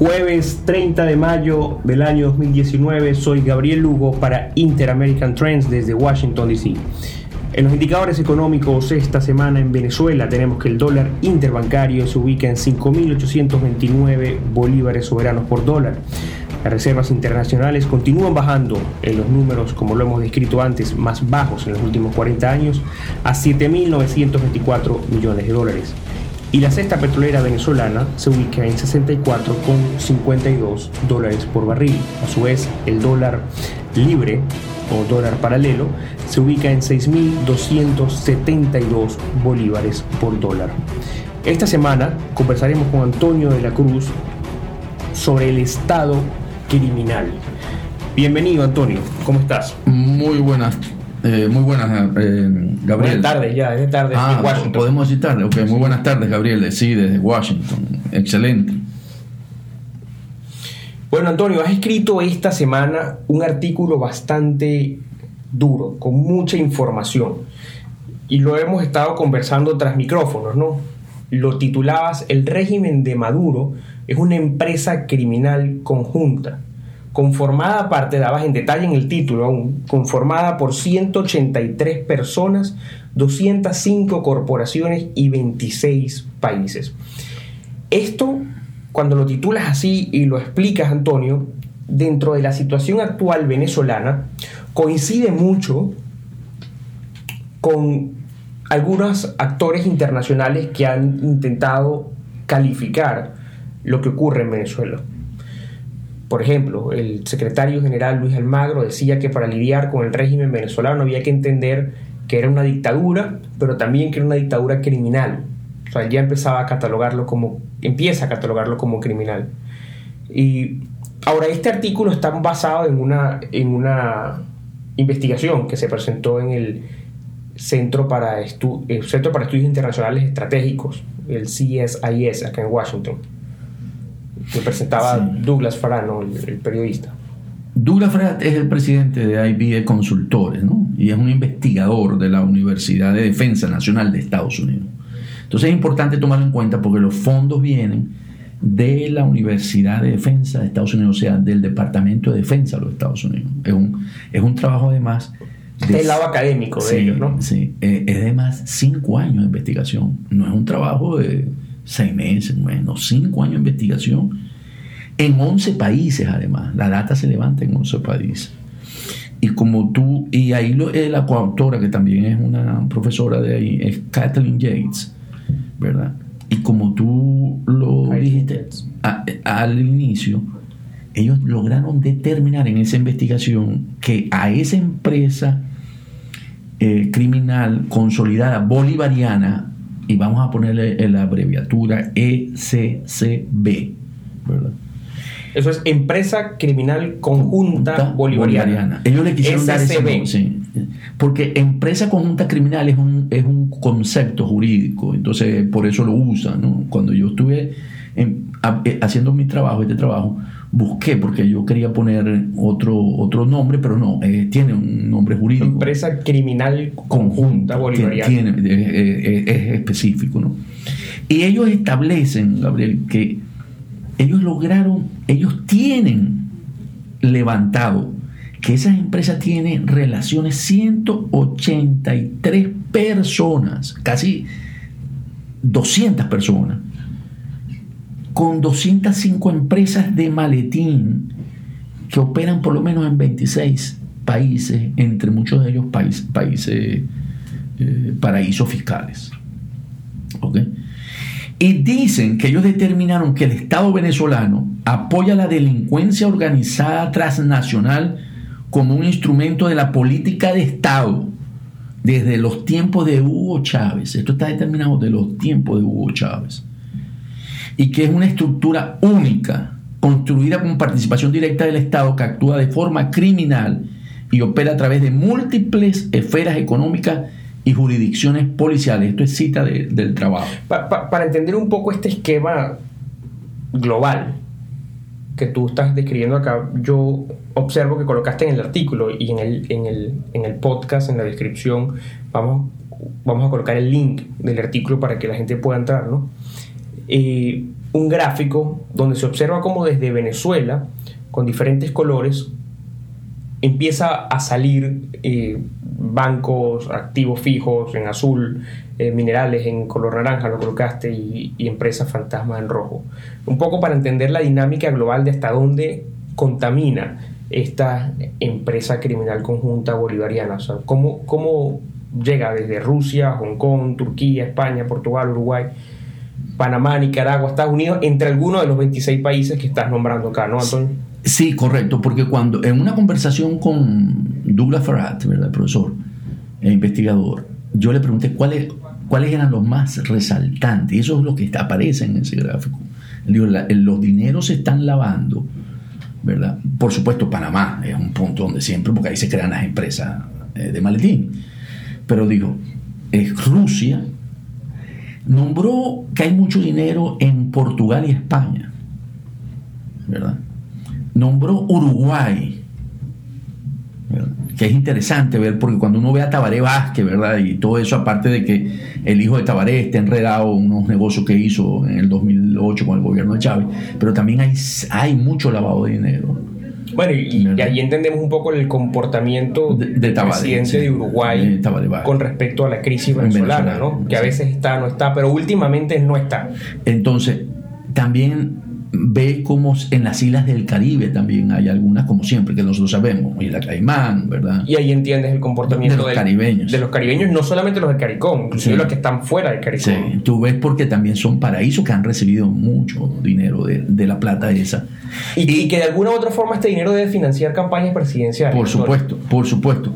Jueves 30 de mayo del año 2019, soy Gabriel Lugo para Interamerican Trends desde Washington, D.C. En los indicadores económicos esta semana en Venezuela tenemos que el dólar interbancario se ubica en 5.829 bolívares soberanos por dólar. Las reservas internacionales continúan bajando en los números, como lo hemos descrito antes, más bajos en los últimos 40 años, a 7.924 millones de dólares y la cesta petrolera venezolana se ubica en 64,52 dólares por barril. A su vez, el dólar libre o dólar paralelo se ubica en 6.272 bolívares por dólar. Esta semana conversaremos con Antonio de la Cruz sobre el Estado criminal. Bienvenido Antonio, ¿cómo estás? Muy buenas eh, muy buenas, eh, Gabriel. Buenas tardes ya, desde tarde ah, Washington. Podemos decir tarde, ok. Muy buenas tardes, Gabriel. Sí, desde Washington. Excelente. Bueno, Antonio, has escrito esta semana un artículo bastante duro, con mucha información. Y lo hemos estado conversando tras micrófonos, ¿no? Lo titulabas El régimen de Maduro es una empresa criminal conjunta conformada parte, dabas en detalle en el título aún, conformada por 183 personas, 205 corporaciones y 26 países. Esto, cuando lo titulas así y lo explicas, Antonio, dentro de la situación actual venezolana, coincide mucho con algunos actores internacionales que han intentado calificar lo que ocurre en Venezuela. Por ejemplo, el secretario general Luis Almagro decía que para lidiar con el régimen venezolano había que entender que era una dictadura, pero también que era una dictadura criminal. O sea, ya empezaba a catalogarlo como, empieza a catalogarlo como criminal. Y ahora, este artículo está basado en una, en una investigación que se presentó en el Centro para, el Centro para Estudios Internacionales Estratégicos, el CSIS, acá en Washington que presentaba Douglas Farano, el, periodista. Douglas Farano es el presidente de IBE Consultores, ¿no? Y es un investigador de la Universidad de Defensa Nacional de Estados Unidos. Entonces es importante tomarlo en cuenta porque los fondos vienen de la Universidad de Defensa de Estados Unidos, o sea, del Departamento de Defensa de los Estados Unidos. Es un, es un trabajo además... De, lado académico de ellos, ¿no? Sí, eh, es de más cinco años de investigación. No es un trabajo de seis meses, bueno, cinco años de investigación en 11 países además. La data se levanta en 11 países. Y como tú, y ahí lo, eh, la coautora, que también es una profesora de ahí, es Kathleen Yates, ¿verdad? Y como tú lo dijiste al inicio, ellos lograron determinar en esa investigación que a esa empresa eh, criminal consolidada bolivariana y vamos a ponerle la abreviatura ECCB, ¿verdad? Eso es Empresa Criminal Conjunta, Bolivariana. Ellos le quisieron dar ese nombre, sí. Porque Empresa Conjunta Criminal es un, es un concepto jurídico, entonces por eso lo usan. ¿no? Cuando yo estuve eh, haciendo mi trabajo, este trabajo, busqué porque yo quería poner otro, otro nombre, pero no, eh, tiene un nombre jurídico. Empresa Criminal Conjunta Bolivariana. Tiene, eh, es específico, ¿no? Y ellos establecen, Gabriel, que ellos lograron, ellos tienen levantado que esas empresas tienen relaciones 183 personas, casi 200 personas con 205 empresas de maletín que operan por lo menos en 26 países, entre muchos de ellos países eh, paraísos fiscales. Y dicen que ellos determinaron que el Estado venezolano apoya la delincuencia organizada transnacional como un instrumento de la política de Estado desde los tiempos de Hugo Chávez. Esto está determinado de los tiempos de Hugo Chávez y que es una estructura única, construida con participación directa del Estado que actúa de forma criminal y opera a través de múltiples esferas económicas y jurisdicciones policiales. Esto es cita del trabajo. para entender un poco este esquema global que tú estás describiendo acá, yo observo que colocaste en el artículo y en el, en el, en el podcast, en la descripción, vamos, vamos a colocar el link del artículo para que la gente pueda entrar, ¿no? Eh, un gráfico donde se observa cómo desde Venezuela, con diferentes colores, empieza a salir eh, bancos, activos fijos en azul, eh, minerales en color naranja, lo colocaste, y, y empresas fantasmas en rojo. Un poco para entender la dinámica global de hasta dónde contamina esta empresa criminal conjunta bolivariana. Cómo, cómo llega desde Rusia, Hong Kong, Turquía, España, Portugal, Uruguay, Panamá, Nicaragua, Estados Unidos, entre algunos de los 26 países que estás nombrando acá, ¿no, Antonio? Sí, correcto, porque cuando en una conversación con Douglas Farrat, ¿verdad? profesor e investigador, yo le pregunté cuáles, cuáles eran los más resaltantes, y eso es lo que aparece en ese gráfico. Digo, los dineros se están lavando, ¿verdad? Por supuesto, Panamá es un punto donde siempre, porque ahí se crean las empresas eh, de maletín. Pero digo, es Rusia nombró que hay mucho dinero en Portugal y España, ¿verdad? nombró Uruguay. Que es interesante ver, porque cuando uno ve a Tabaré Vázquez, ¿verdad? Y todo eso, aparte de que el hijo de Tabaré está enredado en unos negocios que hizo en el 2008 con el gobierno de Chávez, pero también hay, hay mucho lavado de dinero. Bueno, y, ahí entendemos un poco el comportamiento de, del presidente de Uruguay con respecto a la crisis venezolana, ¿no? Que a veces está, no está, pero últimamente no está. Entonces, también ve como en las islas del Caribe también hay algunas, como siempre, que nosotros sabemos, la Caimán, ¿verdad? Y ahí entiendes el comportamiento de los caribeños. De los caribeños, no solamente los del CARICOM, inclusive los que están fuera del CARICOM. Sí, tú ves porque también son paraísos que han recibido mucho dinero de, la plata esa. Y, que de alguna u otra forma este dinero debe financiar campañas presidenciales. Por supuesto, por supuesto.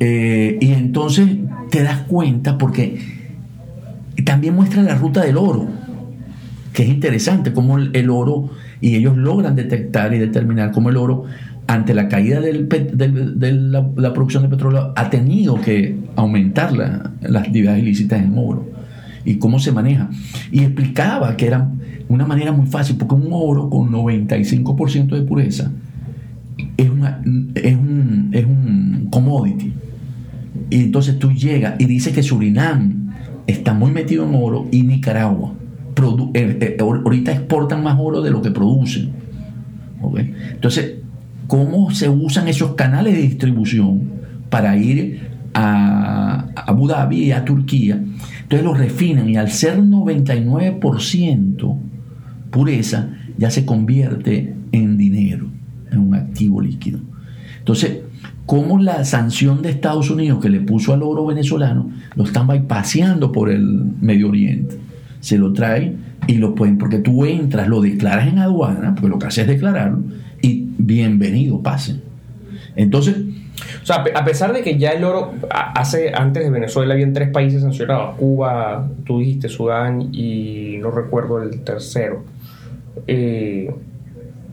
Eh, y entonces te das cuenta porque también muestra la ruta del oro que es interesante cómo el, oro, y ellos logran detectar y determinar cómo el oro, ante la caída del, de la, producción de petróleo, ha tenido que aumentar las actividades ilícitas en oro y cómo se maneja. Y explicaba que era una manera muy fácil, porque un oro con 95% de pureza es, es, un, es un commodity. Y entonces tú llegas y dices que Surinam está muy metido en oro y Nicaragua. Eh, eh, ahorita exportan más oro de lo que producen. Entonces, ¿cómo se usan esos canales de distribución para ir a Abu Dhabi y a Turquía? Entonces los refinan y al ser 99% pureza, ya se convierte en dinero, en un activo líquido. Entonces, ¿cómo la sanción de Estados Unidos que le puso al oro venezolano lo están paseando por el Medio Oriente? Se lo traen y lo pueden, porque tú entras, lo declaras en aduana, porque lo que haces es declararlo, y bienvenido, pasen. Entonces, o sea, a pesar de que ya el oro, hace antes de Venezuela habían tres países sancionados, Cuba, tú dijiste Sudán y no recuerdo el tercero, eh,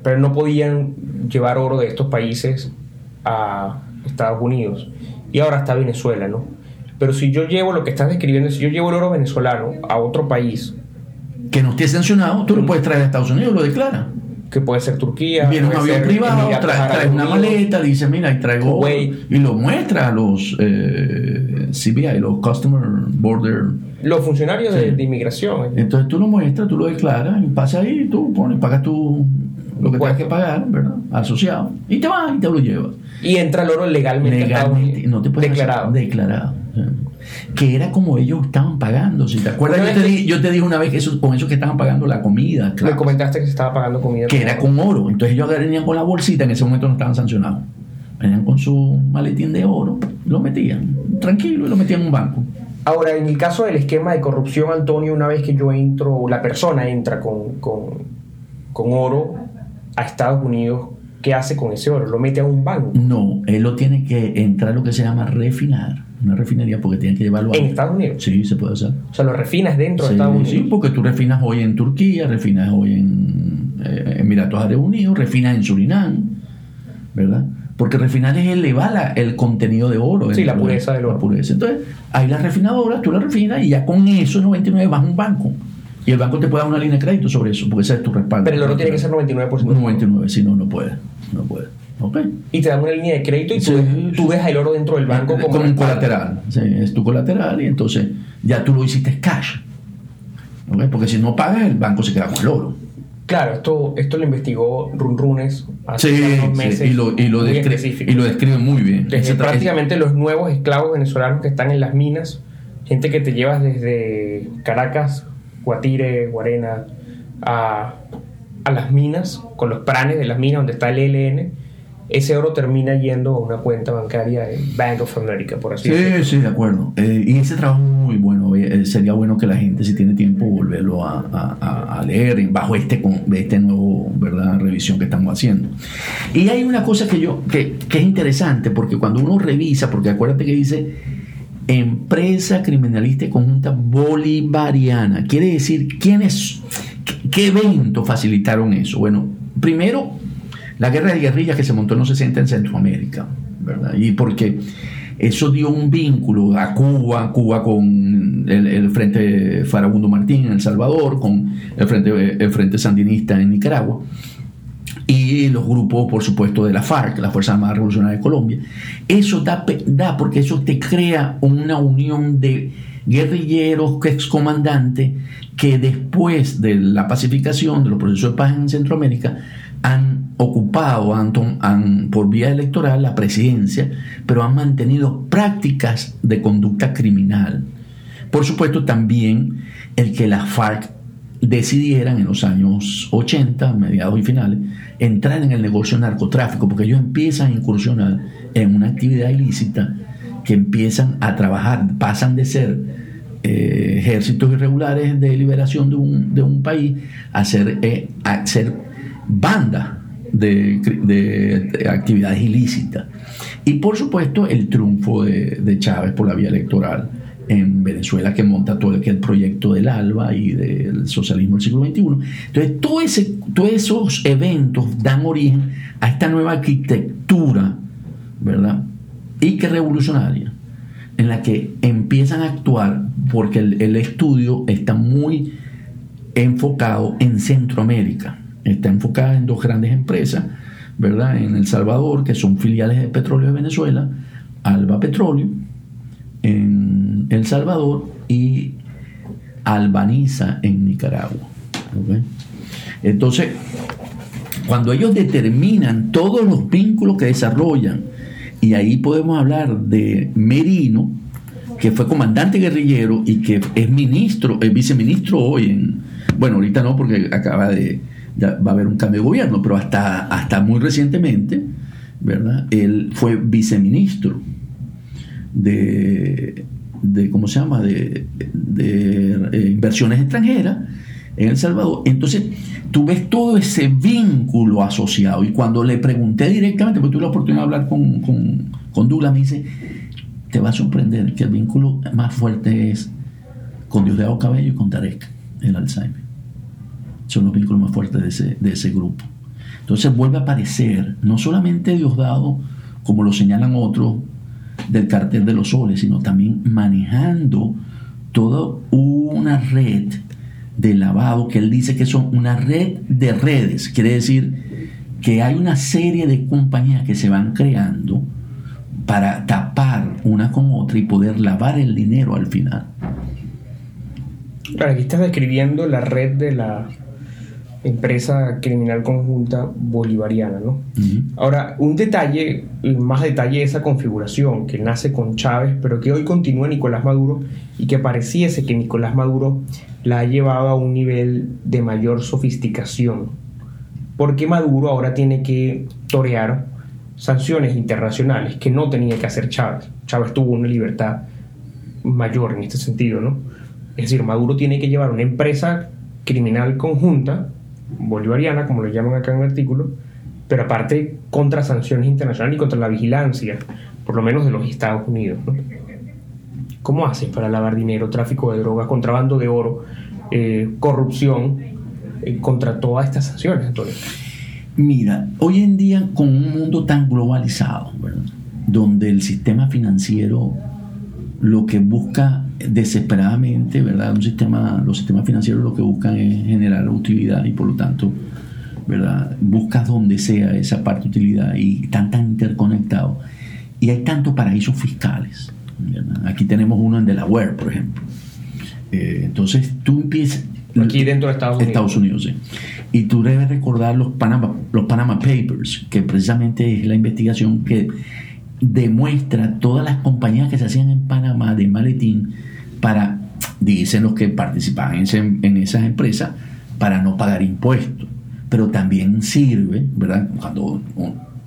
pero no podían llevar oro de estos países a Estados Unidos. Y ahora está Venezuela, ¿no? Pero si yo llevo lo que estás describiendo, si yo llevo el oro venezolano a otro país. Que no esté sancionado, tú lo puedes traer a Estados Unidos, lo declara. Que puede ser Turquía. Viene un avión privado, trae, una maleta, dice, mira, y traigo. Y lo muestra a los eh, CBI, los Customer Border. Los funcionarios de, inmigración. Entonces tú lo muestras, tú lo declaras, y pasa ahí, tú pones, pagas tu, lo que tienes que pagar, ¿verdad? Asociado. Y te vas y te lo llevas. Y entra el oro legalmente. Legalmente, no te puedes declarado. declarado que era como ellos estaban pagando. Si te acuerdas, yo te, di, yo te, dije una vez que eso, con eso que estaban pagando la comida. Me comentaste que se estaba pagando comida. Que era con oro. Entonces ellos venían con la bolsita, en ese momento no estaban sancionados. Venían con su maletín de oro, lo metían tranquilo y lo metían en un banco. Ahora, en el caso del esquema de corrupción, Antonio, una vez que yo entro, la persona entra con, con, con oro a Estados Unidos, ¿qué hace con ese oro? ¿Lo mete a un banco? No, él lo tiene que entrar lo que se llama refinar una refinería porque tienen que llevarlo a... ¿En Estados Unidos? Sí, se puede hacer. O sea, lo refinas dentro de Estados Unidos. Sí, porque tú refinas hoy en Turquía, refinas hoy en eh, Emiratos Árabes Unidos, refinas en Surinam, ¿verdad? Porque refinar es elevar el contenido de oro. Sí, la pureza del oro. La pureza. Entonces, hay las refinadoras, tú la refinas y ya con eso, 99, vas a un banco. Y el banco te puede dar una línea de crédito sobre eso, porque ese es tu respaldo. Pero el oro tiene que ser 99%. 99, si no, no puede. No puede. Y te dan una línea de crédito y tú, ves el oro dentro del banco como, un colateral. es tu colateral y entonces ya tú lo hiciste cash. ¿ok? Porque si no pagas, el banco se queda con el oro. Claro, esto, esto lo investigó Run Runes hace Sí, unos sí, meses. y, lo, y, lo y lo describe muy bien. Desde prácticamente los nuevos esclavos venezolanos que están en las minas, gente que te llevas desde Caracas, Guatire, Guarena, a, a las minas, con los pranes de las minas donde está el ELN, ese oro termina yendo a una cuenta bancaria en Bank of America, por así decirlo. Sí, sí, de acuerdo. Eh, y ese trabajo es muy bueno. eh, sería bueno que la gente, si tiene tiempo, volverlo a, a- a- leer bajo este, con- este nuevo ¿verdad? revisión que estamos haciendo. Y hay una cosa que yo que, que es interesante, porque cuando uno revisa, porque acuérdate que dice empresa criminalista conjunta bolivariana, quiere decir quiénes, qué, eventos facilitaron eso. Bueno, primero la guerra de guerrillas que se montó en los 60 en Centroamérica, ¿verdad? Y porque eso dio un vínculo a Cuba, Cuba con el, el Frente Farabundo Martín en El Salvador, con el Frente, el Frente Sandinista en Nicaragua, y los grupos, por supuesto, de la FARC, la Fuerza Armada Revolucionaria de Colombia. Eso da, da porque eso te crea una unión de guerrilleros, excomandantes, que después de la pacificación, de los procesos de paz en Centroamérica, han ocupado por vía electoral la presidencia, pero han mantenido prácticas de conducta criminal. Por supuesto, también el que las FARC decidieran en los años 80, mediados y finales, entrar en el negocio narcotráfico, porque ellos empiezan a incursionar en una actividad ilícita que empiezan a trabajar, pasan de ser eh, ejércitos irregulares de liberación de un, de un país a ser, eh, a ser bandas de- de actividades ilícitas. Y por supuesto el triunfo de, de Chávez por la vía electoral en Venezuela que monta todo el, que el proyecto del ALBA y del socialismo del siglo XXI. Entonces, todos esos eventos dan origen a esta nueva arquitectura, ¿verdad? Y que revolucionaria, en la que empiezan a actuar porque el, el estudio está muy enfocado en Centroamérica, está enfocada en dos grandes empresas, ¿verdad? En El Salvador, que son filiales de Petróleo de Venezuela, Alba Petróleo, en El Salvador y Albaniza en Nicaragua. ¿ok? Entonces, cuando ellos determinan todos los vínculos que desarrollan, y ahí podemos hablar de Merino, que fue comandante guerrillero y que es ministro, es viceministro hoy en, bueno, ahorita no porque acaba de, va a haber un cambio de gobierno, pero hasta, hasta muy recientemente, ¿verdad? Él fue viceministro de, de ¿cómo se llama? De, de, eh, inversiones extranjeras en El Salvador. Entonces, tú ves todo ese vínculo asociado. Y cuando le pregunté directamente, porque tuve la oportunidad de hablar con, con, con Douglas, me dice, te va a sorprender que el vínculo más fuerte es con Diosdado Cabello y con Tarek, el Alzheimer. Son los vínculos más fuertes de ese, de ese grupo. Entonces vuelve a aparecer no solamente Diosdado, como lo señalan otros, del cartel de los soles, sino también manejando toda una red de lavado que él dice que son una red de redes. Quiere decir que hay una serie de compañías que se van creando para tapar una con otra y poder lavar el dinero al final. Aquí estás describiendo la red de la empresa criminal conjunta bolivariana, ¿no? Ahora, un detalle, más detalle de esa configuración que nace con Chávez, pero que hoy continúa Nicolás Maduro y que pareciese que Nicolás Maduro la ha llevado a un nivel de mayor sofisticación. Porque Maduro ahora tiene que torear sanciones internacionales que no tenía que hacer Chávez. Chávez tuvo una libertad mayor en este sentido, ¿no? Es decir, Maduro tiene que llevar una empresa criminal conjunta, bolivariana, como lo llaman acá en el artículo, pero aparte contra sanciones internacionales y contra la vigilancia, por lo menos de los Estados Unidos. ¿Cómo hacen para lavar dinero, tráfico de drogas, contrabando de oro, eh, corrupción, eh, contra todas estas sanciones, Antonio? Mira, hoy en día con un mundo tan globalizado, donde el sistema financiero lo que busca desesperadamente, ¿verdad? Un sistema, los sistemas financieros lo que buscan es generar utilidad y por lo tanto, ¿verdad? Buscas donde sea esa parte de utilidad y están tan interconectados. Y hay tantos paraísos fiscales. ¿verdad? Aquí tenemos uno en Delaware, por ejemplo. Eh, entonces tú empiezas, Aquí dentro de Estados Unidos. Estados Unidos, sí. Y tú debes recordar los Panama, los Panama Papers, que precisamente es la investigación que demuestra todas las compañías que se hacían en Panamá de maletín para, dicen los que participaban en, esas empresas, para no pagar impuestos. Pero también sirve, ¿verdad? Cuando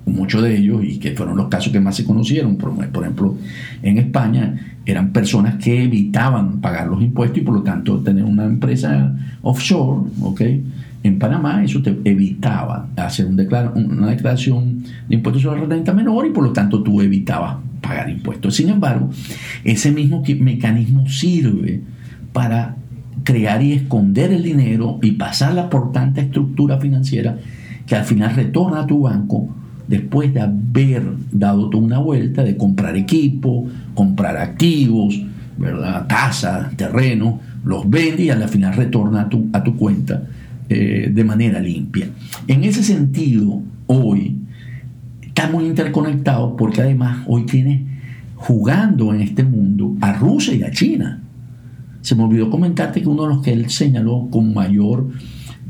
muchos de ellos, y que fueron los casos que más se conocieron, por, por, ejemplo, en España, eran personas que evitaban pagar los impuestos y por lo tanto tener una empresa offshore, ¿ok? En Panamá eso te evitaba hacer un una declaración de impuestos sobre la renta menor y por lo tanto tú evitabas pagar impuestos. Sin embargo, ese mismo mecanismo sirve para crear y esconder el dinero y pasarla por tanta estructura financiera que al final retorna a tu banco después de haber dado toda una vuelta de comprar equipo, comprar activos, ¿verdad? casa, terreno, los vende y al final retorna a tu, a tu cuenta eh, de manera limpia. En ese sentido, hoy está muy interconectado porque además hoy tiene jugando en este mundo a Rusia y a China. Se me olvidó comentarte que uno de los que él señaló con mayor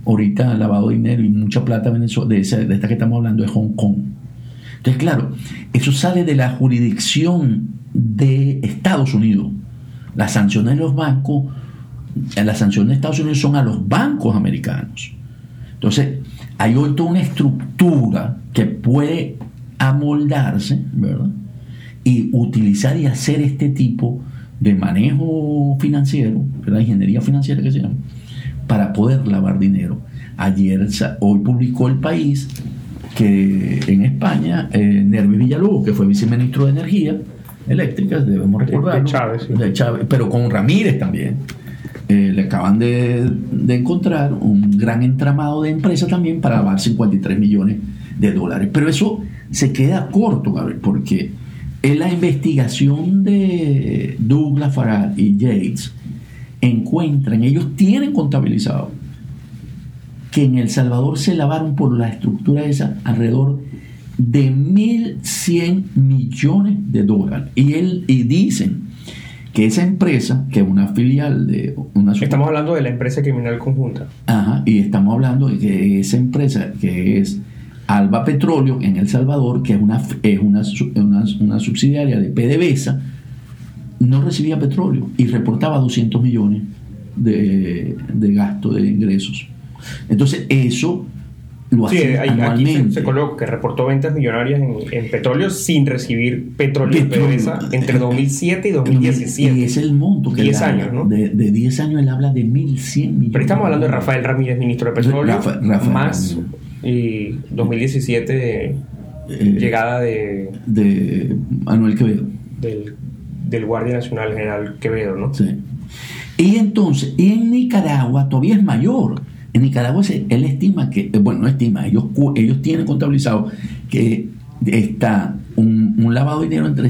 ahorita lavado de dinero y mucha plata de, de esta que estamos hablando es Hong Kong. Entonces, claro, eso sale de la jurisdicción de Estados Unidos. Las sanciones de los bancos, las sanciones de Estados Unidos son a los bancos americanos. Entonces, hay hoy toda una estructura que puede amoldarse, ¿verdad? Y utilizar y hacer este tipo de manejo financiero, la ingeniería financiera que se llama, para poder lavar dinero. Ayer, hoy publicó el país que en España, eh, Nervi Villalobos, que fue viceministro de Energía Eléctrica, debemos recordar, de Chávez, pero con Ramírez también, eh, le acaban de, de, encontrar un gran entramado de empresas también para lavar 53 millones de dólares. Pero eso se queda corto, Gabriel, porque en la investigación de Douglas Farad y Yates, encuentran, ellos tienen contabilizado que en El Salvador se lavaron por la estructura esa alrededor de 1.100 millones de dólares. Y, él, y dicen que esa empresa, que es una filial de una... Estamos hablando de la empresa criminal conjunta. Ajá, y estamos hablando de que esa empresa, que es Alba Petróleo en El Salvador, que es una, es una, una, una subsidiaria de PDVSA, no recibía petróleo y reportaba 200 millones de, de gasto de ingresos. Entonces, eso lo sí, anualmente. se, coloca que reportó ventas millonarias en, petróleo sin recibir petróleo, PDVSA entre 2007 y 2017. Y es el monto que 10 años, ¿no? De, de, 10 años él habla de 1.100 millones. Pero estamos hablando de Rafael Ramírez, ministro de Petróleo, más y 2017 eh, llegada de... De Manuel Quevedo. Del del Guardia Nacional General Quevedo, ¿no? Sí. Y entonces, en Nicaragua todavía es mayor. En Nicaragua él estima que, eh, bueno, no estima, ellos, ellos tienen contabilizado que está un, lavado de dinero entre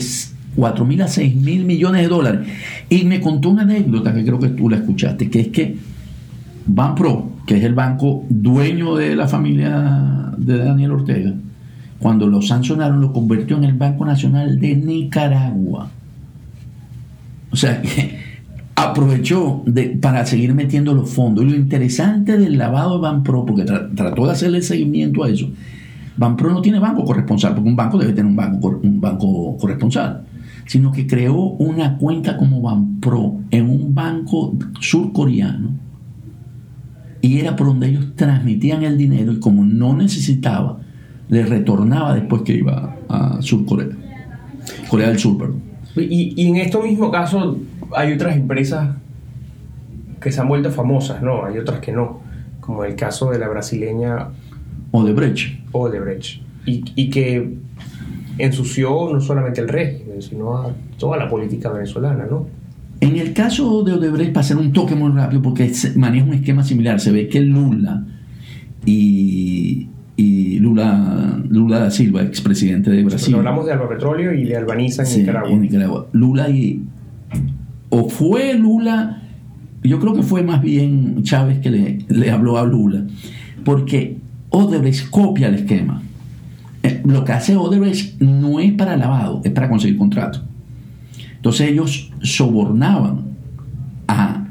4 mil a 6 mil millones de dólares. Y me contó una anécdota que creo que tú la escuchaste, que es que Banpro, que es el banco dueño de la familia de Daniel Ortega, cuando lo sancionaron lo convirtió en el Banco Nacional de Nicaragua. O sea, aprovechó para seguir metiendo los fondos. Y lo interesante del lavado de Banpro, porque trató de hacerle seguimiento a eso, Banpro no tiene banco corresponsal, porque un banco debe tener un banco, un banco corresponsal, sino que creó una cuenta como Banpro en un banco surcoreano. Y era por donde ellos transmitían el dinero y como no necesitaba, le retornaba después que iba a Surcorea. Corea del Sur, perdón. Y, en este mismo caso hay otras empresas que se han vuelto famosas, ¿no? Hay otras que no, como el caso de la brasileña Odebrecht. Odebrecht. Y, y que ensució no solamente el régimen, sino a toda la política venezolana, ¿no? En el caso de Odebrecht, para hacer un toque muy rápido, porque maneja un esquema similar, se ve que Lula y, y Lula, Lula da Silva, expresidente de Brasil. hablamos de Alba Petróleo y de Albaniza en, Nicaragua. en Nicaragua. Lula y. O fue Lula, yo creo que fue más bien Chávez que le, habló a Lula, porque Odebrecht copia el esquema. Eh, lo que hace Odebrecht no es para lavado, es para conseguir contrato. Entonces ellos sobornaban a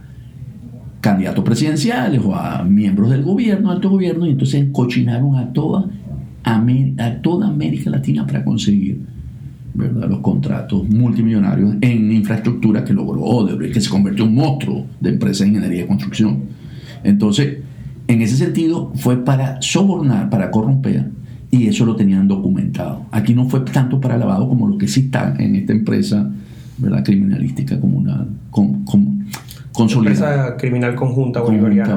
candidatos presidenciales o a miembros del gobierno, alto gobierno, y entonces cochinaron a toda, a toda América Latina para conseguir ¿verdad? los contratos multimillonarios en infraestructura que logró Odebrecht, que se convirtió en un monstruo de empresa de ingeniería y construcción. Entonces, en ese sentido, fue para sobornar, para corromper, y eso lo tenían documentado. Aquí no fue tanto para lavado como lo que sí está en esta empresa ¿verdad? criminalística comunal, con, con, Empresa criminal conjunta bolivariana.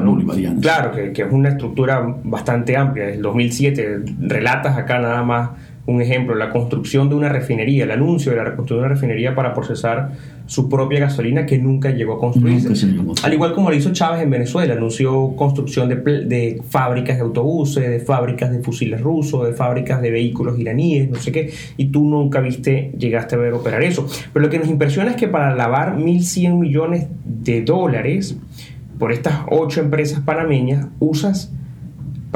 Claro, que, que, es una estructura bastante amplia. Desde el 2007 relatas acá nada más un ejemplo, la construcción de una refinería, el anuncio de la reconstrucción de una refinería para procesar su propia gasolina que nunca llegó a construirse. Al igual como lo hizo Chávez en Venezuela, anunció construcción de, de, fábricas de autobuses, de fábricas de fusiles rusos, de fábricas de vehículos iraníes, no sé qué, y tú nunca viste, llegaste a ver operar eso. Pero lo que nos impresiona es que para lavar 1.100 millones de dólares por estas ocho empresas panameñas, usas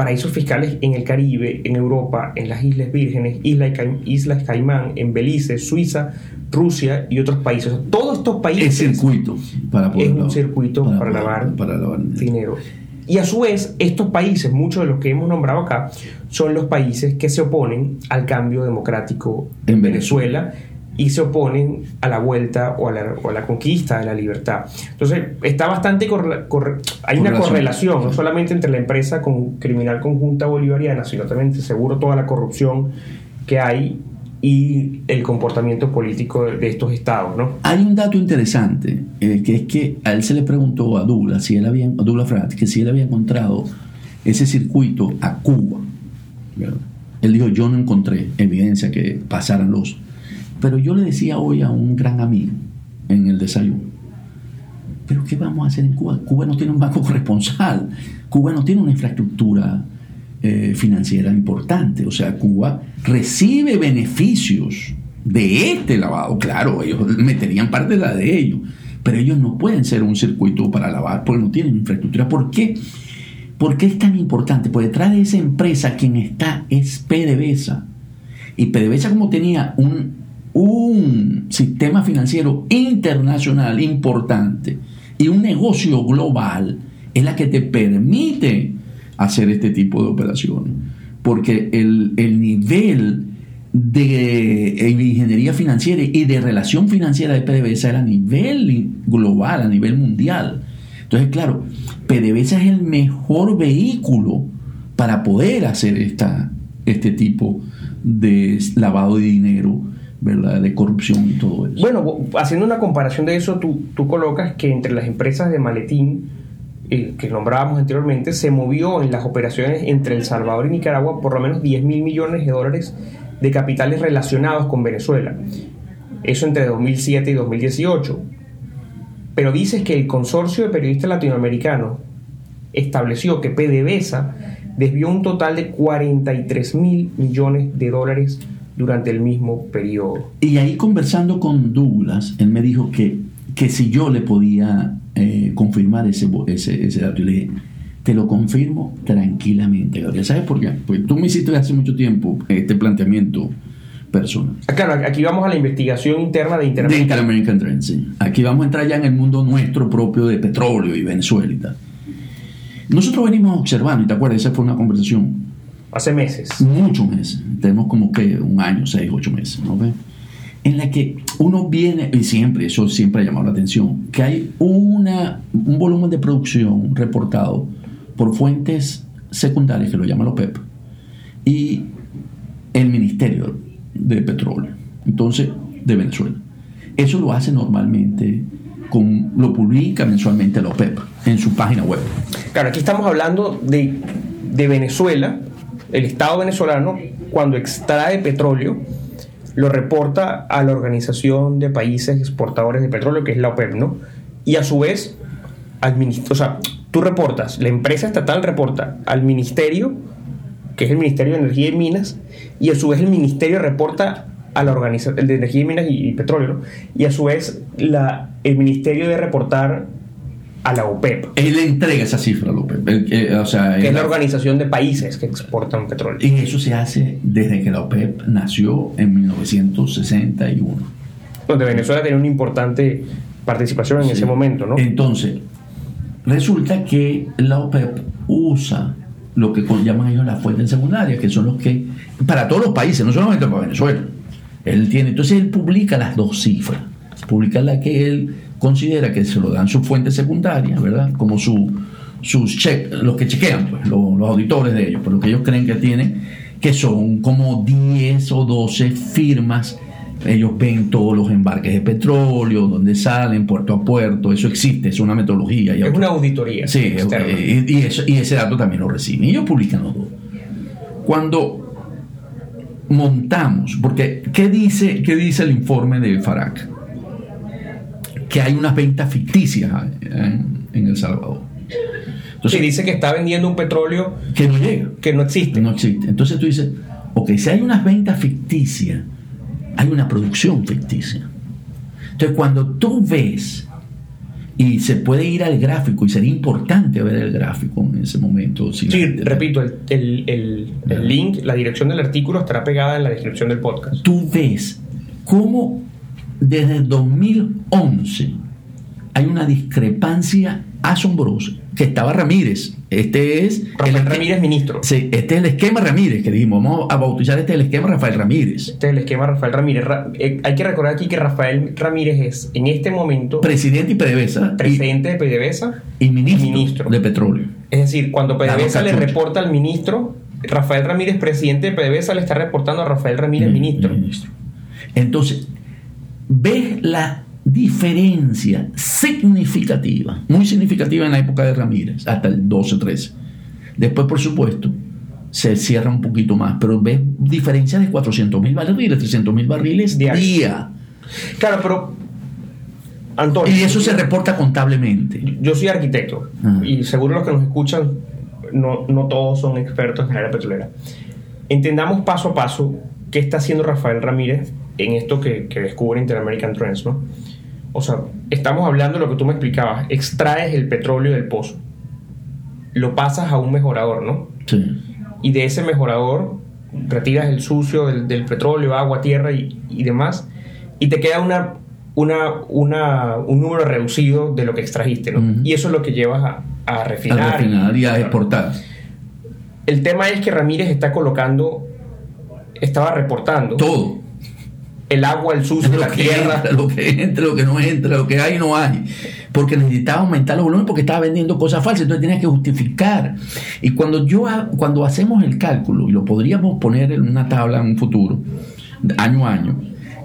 paraísos fiscales en el Caribe, en Europa, en las Islas Vírgenes, Islas Caimán, en Belice, Suiza, Rusia y otros países. todos estos países. Es circuito para poder, Es un circuito para, lavar, dinero. Y a su vez, estos países, muchos de los que hemos nombrado acá, son los países que se oponen al cambio democrático en Venezuela y se oponen a la vuelta o a la, conquista de la libertad. Entonces, está bastante hay una correlación, no solamente entre la empresa con, criminal conjunta bolivariana, sino también seguro toda la corrupción que hay y el comportamiento político de, estos estados. ¿no? Hay un dato interesante, eh, que es que a él se le preguntó a Douglas, si él había, a Douglas Frat, que si él había encontrado ese circuito a Cuba. Él dijo, yo no encontré evidencia que pasaran los pero yo le decía hoy a un gran amigo en el desayuno, pero ¿qué vamos a hacer en Cuba? Cuba no tiene un banco corresponsal, Cuba no tiene una infraestructura eh, financiera importante, o sea, Cuba recibe beneficios de este lavado, claro, ellos meterían parte de la de ellos, pero ellos no pueden ser un circuito para lavar porque no tienen infraestructura. ¿Por qué? ¿Por qué es tan importante? Porque detrás de esa empresa quien está es PDVSA. Y PDVSA como tenía un un sistema financiero internacional importante y un negocio global es la que te permite hacer este tipo de operaciones. Porque el, nivel de ingeniería financiera y de relación financiera de PDVSA era a nivel global, a nivel mundial. Entonces, claro, PDVSA es el mejor vehículo para poder hacer esta, este tipo de lavado de dinero de corrupción y todo eso. Bueno, haciendo una comparación de eso, tú, tú colocas que entre las empresas de maletín eh, que nombrábamos anteriormente, se movió en las operaciones entre El Salvador y Nicaragua por lo menos 10 mil millones de dólares de capitales relacionados con Venezuela. Eso entre 2007 y 2018. Pero dices que el consorcio de periodistas latinoamericanos estableció que PDVSA desvió un total de 43 mil millones de dólares durante el mismo periodo. Y ahí conversando con Douglas, él me dijo que, que si yo le podía eh, confirmar ese, ese, ese dato. Y le dije, te lo confirmo tranquilamente, Gabriel. ¿Sabes por qué? Pues tú me hiciste hace mucho tiempo este planteamiento personal. Ah, claro, aquí vamos a la investigación interna de Interamerican. De Trend, sí. Aquí vamos a entrar ya en el mundo nuestro propio de petróleo y Venezuela y tal. Nosotros venimos observando, y te acuerdas, esa fue una conversación Hace meses. Muchos meses. Tenemos como que un año, seis, ocho meses, ¿no En la que uno viene, y siempre, eso siempre ha llamado la atención, que hay una, un volumen de producción reportado por fuentes secundarias, que lo llaman los PEP, y el Ministerio de Petróleo, entonces, de Venezuela. Eso lo hace normalmente, con, lo publica mensualmente la OPEP en su página web. Claro, aquí estamos hablando de, de Venezuela, el Estado venezolano, cuando extrae petróleo, lo reporta a la Organización de Países Exportadores de Petróleo, que es la OPEP, ¿no? Y a su vez, o sea, tú reportas, la empresa estatal reporta al ministerio, que es el Ministerio de Energía y Minas, y a su vez el ministerio reporta a la Organización de Energía y Minas y, Petróleo, y a su vez la, el ministerio de reportar a la OPEP. Él le entrega esa cifra a la OPEP. o sea, que es la organización de países que exportan petróleo. Y eso se hace desde que la OPEP nació en 1961. Donde Venezuela tenía una importante participación en ese momento, ¿no? Entonces, resulta que la OPEP usa lo que llaman ellos las fuentes secundarias, que son los que, para todos los países, no solamente para Venezuela. Él tiene, entonces él publica las dos cifras, publica la que él considera que se lo dan sus fuentes secundarias, ¿verdad? Como su, sus check, los que chequean, pues, los, los auditores de ellos, por lo que ellos creen que tienen, que son como 10 o 12 firmas ellos ven todos los embarques de petróleo, donde salen, puerto a puerto, eso existe, es una metodología. es una auditoría. Sí, eh, y, y, ese dato también lo reciben. Y ellos publican los dos. Cuando montamos, porque ¿qué dice, qué dice el informe de FARAC? Que hay unas ventas ficticias en, El Salvador. Entonces, dice que está vendiendo un petróleo que no llega. Que no existe. No existe. Entonces tú dices, ok, si hay unas ventas ficticias, hay una producción ficticia. Entonces, cuando tú ves, y se puede ir al gráfico, y sería importante ver el gráfico en ese momento. sí, repito, el, el, link, la dirección del artículo estará pegada en la descripción del podcast. Tú ves cómo desde el 2011 hay una discrepancia asombrosa que estaba Ramírez. Este es. Rafael Ramírez, ministro. Sí, este es el esquema Ramírez que dijimos. Vamos a bautizar este el esquema Rafael Ramírez. Este es el esquema Rafael Ramírez. Eh, hay que recordar aquí que Rafael Ramírez es en este momento. Presidente y PDVSA. Presidente de PDVSA. Y ministro, de Petróleo. Es decir, cuando PDVSA le reporta al ministro, Rafael Ramírez, presidente de PDVSA, le está reportando a Rafael Ramírez, ministro. ministro. Entonces, ves la diferencia significativa, muy significativa en la época de Ramírez, hasta el 12-13. Después, por supuesto, se cierra un poquito más, pero ves diferencias de 400 mil barriles, 300 mil barriles día. Claro, pero Antonio. Y eso se reporta contablemente. Yo soy arquitecto y seguro los que nos escuchan no, no todos son expertos en la área petrolera. Entendamos paso a paso qué está haciendo Rafael Ramírez en esto que, que descubre Interamerican Trends, ¿no? O sea, estamos hablando de lo que tú me explicabas. Extraes el petróleo del pozo, lo pasas a un mejorador, ¿no? Sí. Y de ese mejorador retiras el sucio del, petróleo, agua, tierra y, demás, y te queda una, una, una, un número reducido de lo que extrajiste, ¿no? Y eso es lo que llevas a, a refinar. A refinar y a exportar. El tema es que Ramírez está colocando, estaba reportando. Todo el agua, el sucio, la tierra. lo que entra, lo que no entra, lo que hay no hay. Porque necesitaba aumentar los volúmenes porque estaba vendiendo cosas falsas, entonces tenía que justificar. Y cuando, yo, cuando hacemos el cálculo, y lo podríamos poner en una tabla en un futuro, año a año,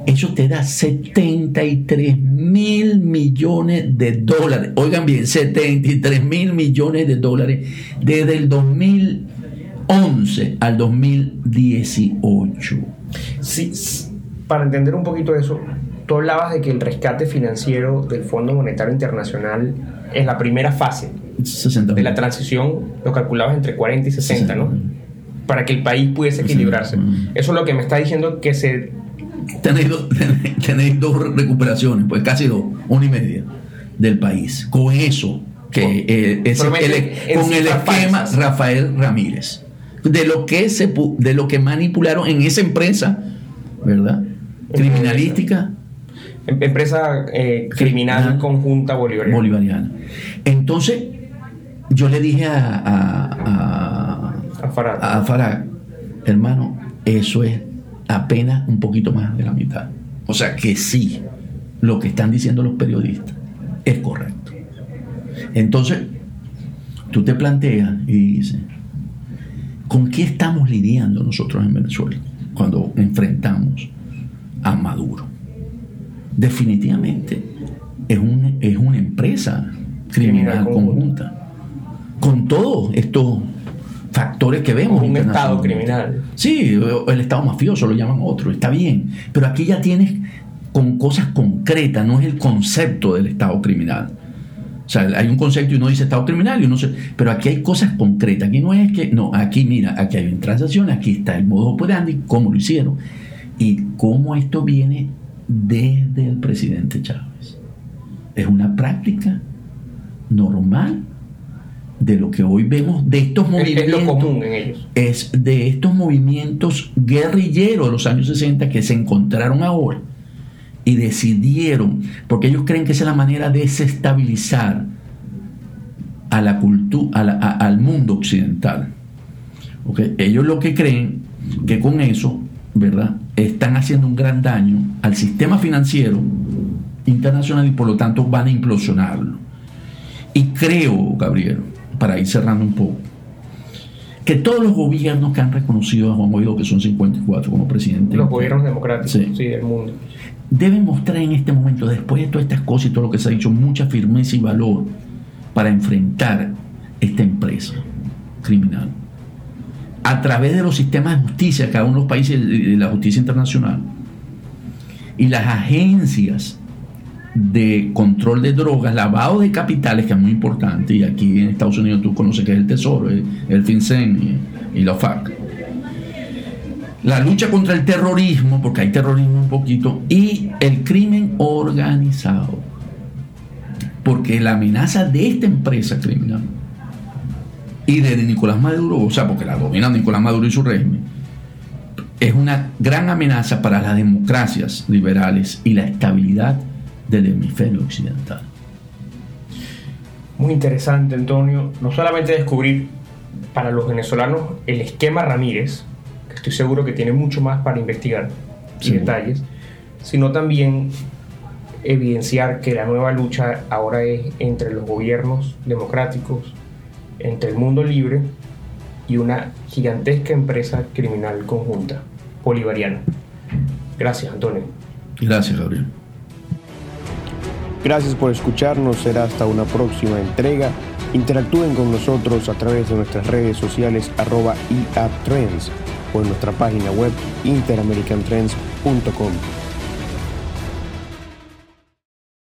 eso te da 73 mil millones de dólares. Oigan bien, 73 mil millones de dólares desde el 2011 al 2018. Sí, para entender un poquito eso, tú hablabas de que el rescate financiero del Fondo Monetario Internacional es la primera fase de la transición, lo calculabas entre 40 y 60, ¿no? Para que el país pudiese equilibrarse. Eso es lo que me está diciendo que se... Tenéis, dos recuperaciones, pues casi dos, una y media del país. Con eso, que eh, es con el esquema Rafael Ramírez. De lo que se de lo que manipularon en esa empresa, ¿verdad? Criminalística. Em, empresa eh, criminal, conjunta bolivariana. bolivariana. Entonces, yo le dije a, a, a, Farag. hermano, eso es apenas un poquito más de la mitad. O sea que sí, lo que están diciendo los periodistas es correcto. Entonces, tú te planteas y dices, ¿con qué estamos lidiando nosotros en Venezuela cuando enfrentamos a Maduro. Definitivamente es, un, es una empresa criminal, conjunta. Con todos estos factores que vemos. Un Estado criminal. Sí, el Estado mafioso lo llaman otro, está bien. Pero aquí ya tienes con cosas concretas, no es el concepto del Estado criminal. O sea, hay un concepto y uno dice Estado criminal y uno se, pero aquí hay cosas concretas. Aquí no es que, no, aquí mira, aquí hay una transacción, aquí está el modo operandi, cómo lo hicieron y cómo esto viene desde el presidente Chávez. Es una práctica normal de lo que hoy vemos de estos movimientos. Es, lo común en ellos. Es de estos movimientos guerrilleros de los años 60 que se encontraron ahora y decidieron, porque ellos creen que esa es la manera de desestabilizar a la cultura, al mundo occidental. Ellos lo que creen que con eso, ¿verdad? Están haciendo un gran daño al sistema financiero internacional y por lo tanto van a implosionarlo. Y creo, Gabriel, para ir cerrando un poco, que todos los gobiernos que han reconocido a Juan Guaidó, que son 54 como presidente. Los gobiernos democráticos sí. del mundo. Deben mostrar en este momento, después de todas estas cosas y todo lo que se ha dicho, mucha firmeza y valor para enfrentar esta empresa criminal. A través de los sistemas de justicia, cada uno de los países de la justicia internacional y las agencias de control de drogas, lavado de capitales, que es muy importante, y aquí en Estados Unidos tú conoces que es el Tesoro, el, FinCEN y, la FARC. La lucha contra el terrorismo, porque hay terrorismo un poquito, y el crimen organizado. Porque la amenaza de esta empresa criminal y de Nicolás Maduro, o sea, porque la domina Nicolás Maduro y su régimen, es una gran amenaza para las democracias liberales y la estabilidad del hemisferio occidental. Muy interesante, Antonio. No solamente descubrir para los venezolanos el esquema Ramírez, que estoy seguro que tiene mucho más para investigar y detalles, sino también evidenciar que la nueva lucha ahora es entre los gobiernos democráticos, entre el mundo libre y una gigantesca empresa criminal conjunta, bolivariana. Gracias, Antonio. Gracias, Gabriel. Gracias por escucharnos, será hasta una próxima entrega. Interactúen con nosotros a través de nuestras redes sociales arroba o en nuestra página web interamericantrends.com.